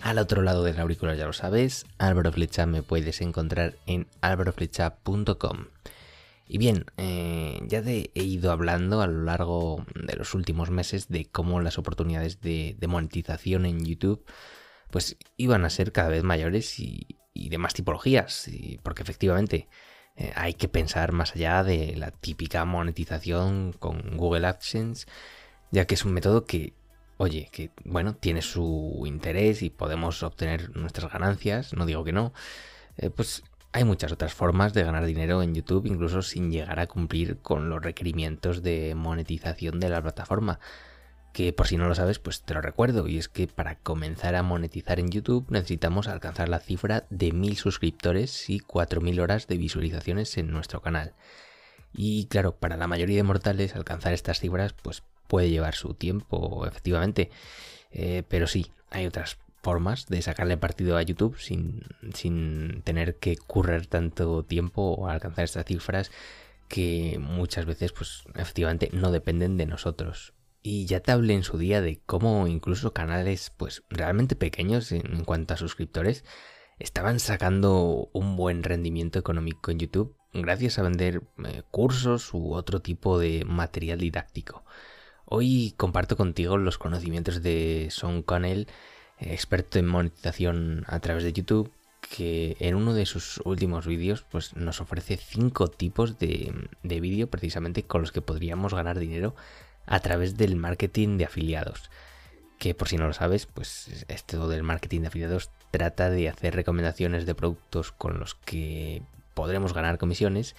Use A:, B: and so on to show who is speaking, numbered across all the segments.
A: Al otro lado del auricular ya lo sabes, Álvaro Flecha me puedes encontrar en álvaroflecha.com. Y bien, eh, ya te he ido hablando a lo largo de los últimos meses de cómo las oportunidades de, monetización en YouTube pues iban a ser cada vez mayores y, de más tipologías, porque efectivamente eh, hay que pensar más allá de la típica monetización con Google AdSense, ya que es un método que oye, que bueno, tiene su interés y podemos obtener nuestras ganancias, no digo que no, eh, pues hay muchas otras formas de ganar dinero en YouTube, incluso sin llegar a cumplir con los requerimientos de monetización de la plataforma. Que por si no lo sabes, pues te lo recuerdo, y es que para comenzar a monetizar en YouTube necesitamos alcanzar la cifra de 1000 suscriptores y 4000 horas de visualizaciones en nuestro canal. Y claro, para la mayoría de mortales alcanzar estas cifras pues puede llevar su tiempo, efectivamente. Eh, pero sí, hay otras formas de sacarle partido a YouTube sin, sin tener que correr tanto tiempo o alcanzar estas cifras que muchas veces, pues efectivamente, no dependen de nosotros. Y ya te hablé en su día de cómo incluso canales, pues realmente pequeños en, cuanto a suscriptores, estaban sacando un buen rendimiento económico en YouTube gracias a vender eh, cursos u otro tipo de material didáctico. Hoy comparto contigo los conocimientos de Son Connell, experto en monetización a través de YouTube, que en uno de sus últimos vídeos pues, nos ofrece cinco tipos de, de vídeo precisamente con los que podríamos ganar dinero a través del marketing de afiliados. Que por si no lo sabes, pues esto del marketing de afiliados trata de hacer recomendaciones de productos con los que podremos ganar comisiones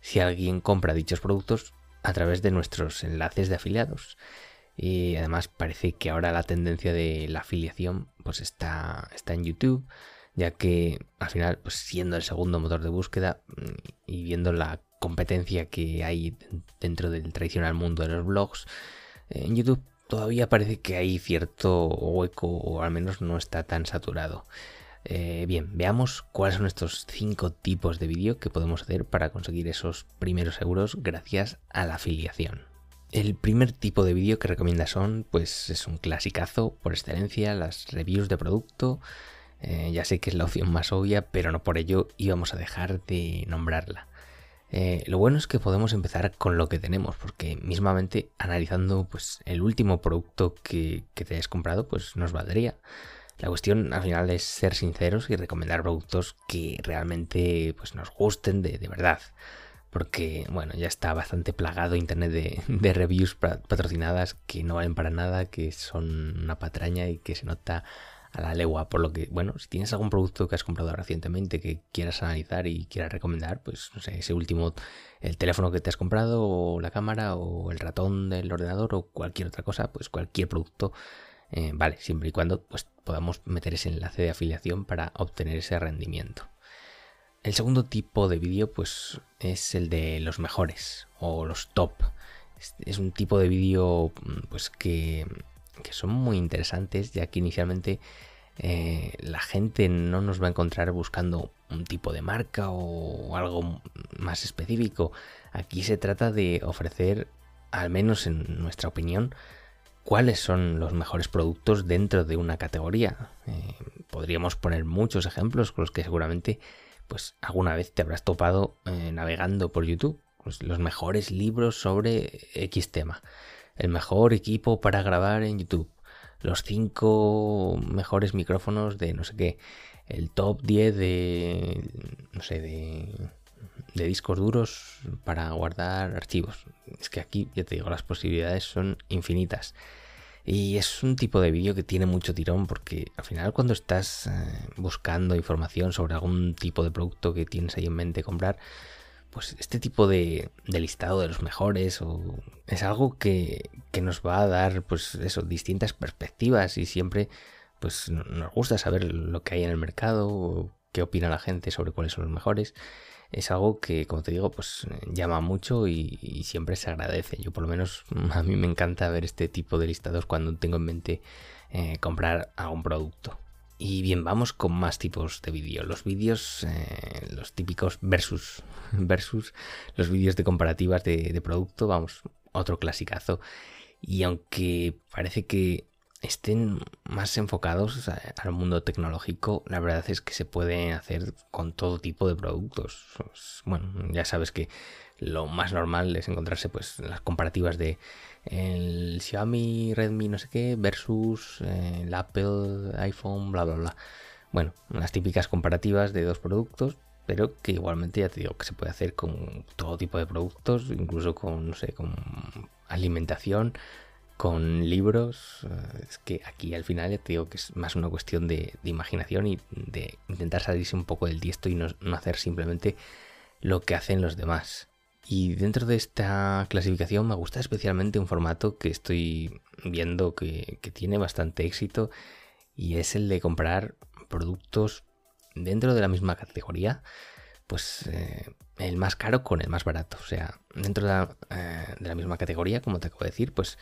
A: si alguien compra dichos productos a través de nuestros enlaces de afiliados. Y además parece que ahora la tendencia de la afiliación pues está, está en YouTube, ya que al final, pues siendo el segundo motor de búsqueda mm, y viendo la competencia que hay dentro del tradicional mundo de los blogs, en YouTube todavía parece que hay cierto hueco o al menos no está tan saturado. Eh, bien, veamos cuáles son estos cinco tipos de vídeo que podemos hacer para conseguir esos primeros euros gracias a la afiliación. El primer tipo de vídeo que recomienda son, pues es un clasicazo por excelencia, las reviews de producto. Eh, ya sé que es la opción más obvia, pero no por ello íbamos a dejar de nombrarla. Eh, lo bueno es que podemos empezar con lo que tenemos, porque mismamente analizando pues, el último producto que, que te hayas comprado, pues nos valdría. La cuestión al final es ser sinceros y recomendar productos que realmente pues, nos gusten de, verdad. Porque, bueno, ya está bastante plagado internet de, reviews patrocinadas que no valen para nada, que son una patraña y que se nota a la legua. Por lo que, bueno, si tienes algún producto que has comprado recientemente que quieras analizar y quieras recomendar, pues no sé, ese último, el teléfono que te has comprado, o la cámara, o el ratón del ordenador, o cualquier otra cosa, pues cualquier producto eh, vale, siempre y cuando pues, podamos meter ese enlace de afiliación para obtener ese rendimiento. El segundo tipo de vídeo pues es el de los mejores o los top. Es, un tipo de vídeo pues que, son muy interesantes ya que inicialmente eh, la gente no nos va a encontrar buscando un tipo de marca o algo más específico. Aquí se trata de ofrecer, al menos en nuestra opinión, cuáles son los mejores productos dentro de una categoría. Eh, podríamos poner muchos ejemplos con los que seguramente pues alguna vez te habrás topado eh, navegando por YouTube. Pues, los mejores libros sobre X tema. El mejor equipo para grabar en YouTube. Los 5 mejores micrófonos de no sé qué. El top 10 de. no sé, de. De discos duros para guardar archivos. Es que aquí, ya te digo, las posibilidades son infinitas. Y es un tipo de vídeo que tiene mucho tirón porque al final cuando estás eh, buscando información sobre algún tipo de producto que tienes ahí en mente comprar, pues este tipo de, listado de los mejores es algo que, nos va a dar pues distintas perspectivas y siempre pues nos gusta saber lo que hay en el mercado, qué opina la gente sobre cuáles son los mejores. Es algo que, como te digo, pues llama mucho y, siempre se agradece. Yo por lo menos a mí me encanta ver este tipo de listados cuando tengo en mente eh, comprar algún producto. Y bien, vamos con más tipos de vídeos. Los vídeos, eh, los típicos versus, versus los vídeos de comparativas de, de producto, vamos, otro clasicazo. Y aunque parece que estén más enfocados al mundo tecnológico, la verdad es que se puede hacer con todo tipo de productos. Bueno, ya sabes que lo más normal es encontrarse pues las comparativas de el Xiaomi, Redmi, no sé qué, versus el Apple, iPhone, bla, bla, bla. Bueno, las típicas comparativas de dos productos, pero que igualmente ya te digo que se puede hacer con todo tipo de productos, incluso con, no sé, con alimentación, con libros. Eh, es que aquí al final te digo que es más una cuestión de, imaginación y de intentar salirse un poco del tiesto y no, hacer simplemente lo que hacen los demás. Y dentro de esta clasificación me gusta especialmente un formato que estoy viendo que, tiene bastante éxito y es el de comprar productos dentro de la misma categoría, pues eh, el más caro con el más barato. O sea, dentro de la, eh, de la misma categoría, como te acabo de decir, pues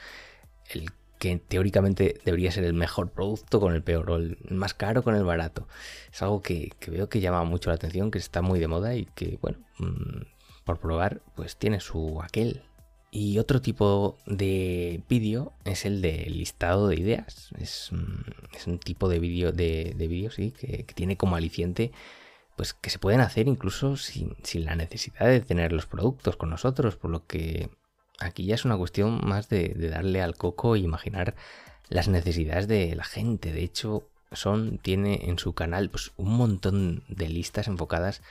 A: el que teóricamente debería ser el mejor producto con el peor, o el más caro con el barato. Es algo que, veo que llama mucho la atención, que está muy de moda y que, bueno, mm, por probar, pues tiene su aquel. Y otro tipo de vídeo es el de listado de ideas. Es, mm, un tipo de vídeo de, de sí, que, tiene como aliciente pues que se pueden hacer incluso sin, sin la necesidad de tener los productos con nosotros, por lo que Aquí ya es una cuestión más de, darle al coco e imaginar las necesidades de la gente. De hecho, Son tiene en su canal pues, un montón de listas enfocadas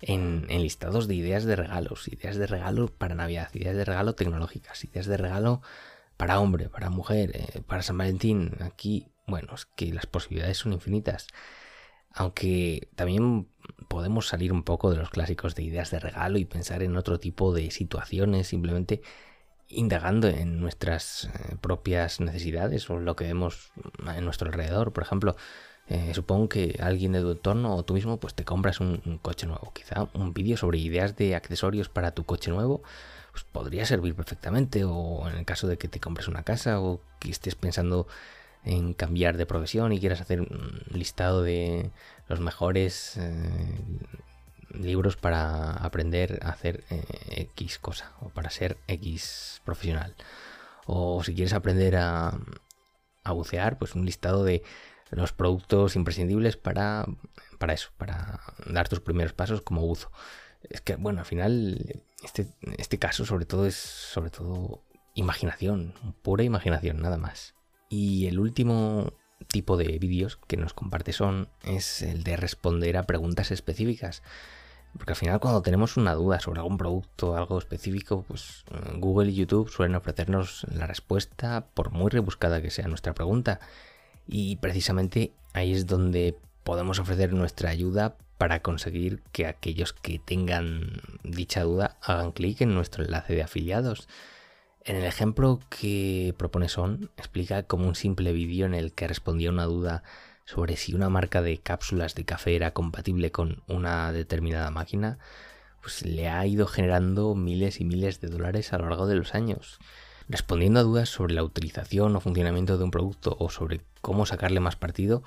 A: en, listados de ideas de regalos, ideas de regalo para Navidad, ideas de regalo tecnológicas, ideas de regalo para hombre, para mujer, eh, para San Valentín. Aquí, bueno, es que las posibilidades son infinitas. Aunque también podemos salir un poco de los clásicos de ideas de regalo y pensar en otro tipo de situaciones, simplemente indagando en nuestras eh, propias necesidades o lo que vemos en nuestro alrededor. Por ejemplo, eh, supongo que alguien de tu entorno o tú mismo pues te compras un, coche nuevo. Quizá un vídeo sobre ideas de accesorios para tu coche nuevo pues podría servir perfectamente. O en el caso de que te compres una casa o que estés pensando en cambiar de profesión y quieras hacer un listado de los mejores eh, libros para aprender a hacer eh, X cosa o para ser X profesional. O si quieres aprender a, a, bucear, pues un listado de los productos imprescindibles para, para eso, para dar tus primeros pasos como buzo. Es que, bueno, al final, este, este caso sobre todo es sobre todo imaginación, pura imaginación, nada más. Y el último tipo de vídeos que nos comparte son es el de responder a preguntas específicas. Porque al final cuando tenemos una duda sobre algún producto, algo específico, pues eh, Google y YouTube suelen ofrecernos la respuesta por muy rebuscada que sea nuestra pregunta. Y precisamente ahí es donde podemos ofrecer nuestra ayuda para conseguir que aquellos que tengan dicha duda hagan clic en nuestro enlace de afiliados. En el ejemplo que propone Son, explica como un simple vídeo en el que respondía una duda sobre si una marca de cápsulas de café era compatible con una determinada máquina, pues le ha ido generando miles y miles de dólares a lo largo de los años. Respondiendo a dudas sobre la utilización o funcionamiento de un producto o sobre cómo sacarle más partido,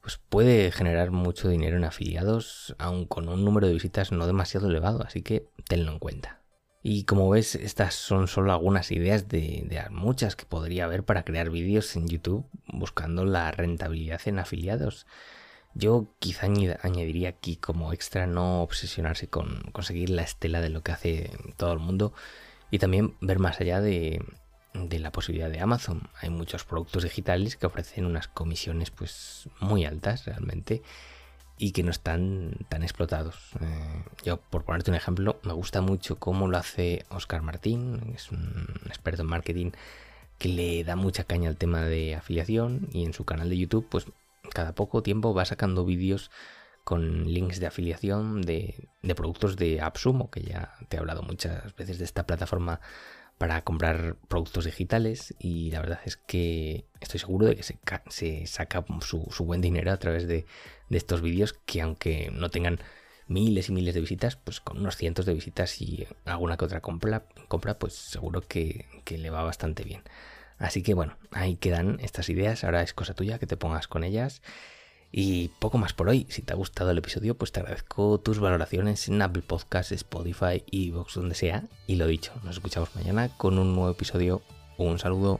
A: pues puede generar mucho dinero en afiliados, aun con un número de visitas no demasiado elevado, así que tenlo en cuenta. Y como ves, estas son solo algunas ideas de, muchas que podría haber para crear vídeos en YouTube buscando la rentabilidad en afiliados. Yo quizá añadiría aquí como extra no obsesionarse con conseguir la estela de lo que hace todo el mundo y también ver más allá de, de la posibilidad de Amazon. Hay muchos productos digitales que ofrecen unas comisiones pues muy altas realmente y que no están tan explotados. Eh, yo, por ponerte un ejemplo, me gusta mucho cómo lo hace Oscar Martín, es un experto en marketing que le da mucha caña al tema de afiliación y en su canal de YouTube, pues cada poco tiempo va sacando vídeos con links de afiliación de, de productos de AppSumo, que ya te he hablado muchas veces de esta plataforma para comprar productos digitales y la verdad es que estoy seguro de que se, saca su, buen dinero a través de, estos vídeos que aunque no tengan miles y miles de visitas, pues con unos cientos de visitas y alguna que otra compra, compra pues seguro que le va bastante bien. Así que bueno, ahí quedan estas ideas, ahora es cosa tuya que te pongas con ellas. Y poco más por hoy. Si te ha gustado el episodio, pues te agradezco tus valoraciones en Apple Podcasts, Spotify, Evox, donde sea. Y lo dicho, nos escuchamos mañana con un nuevo episodio. Un saludo.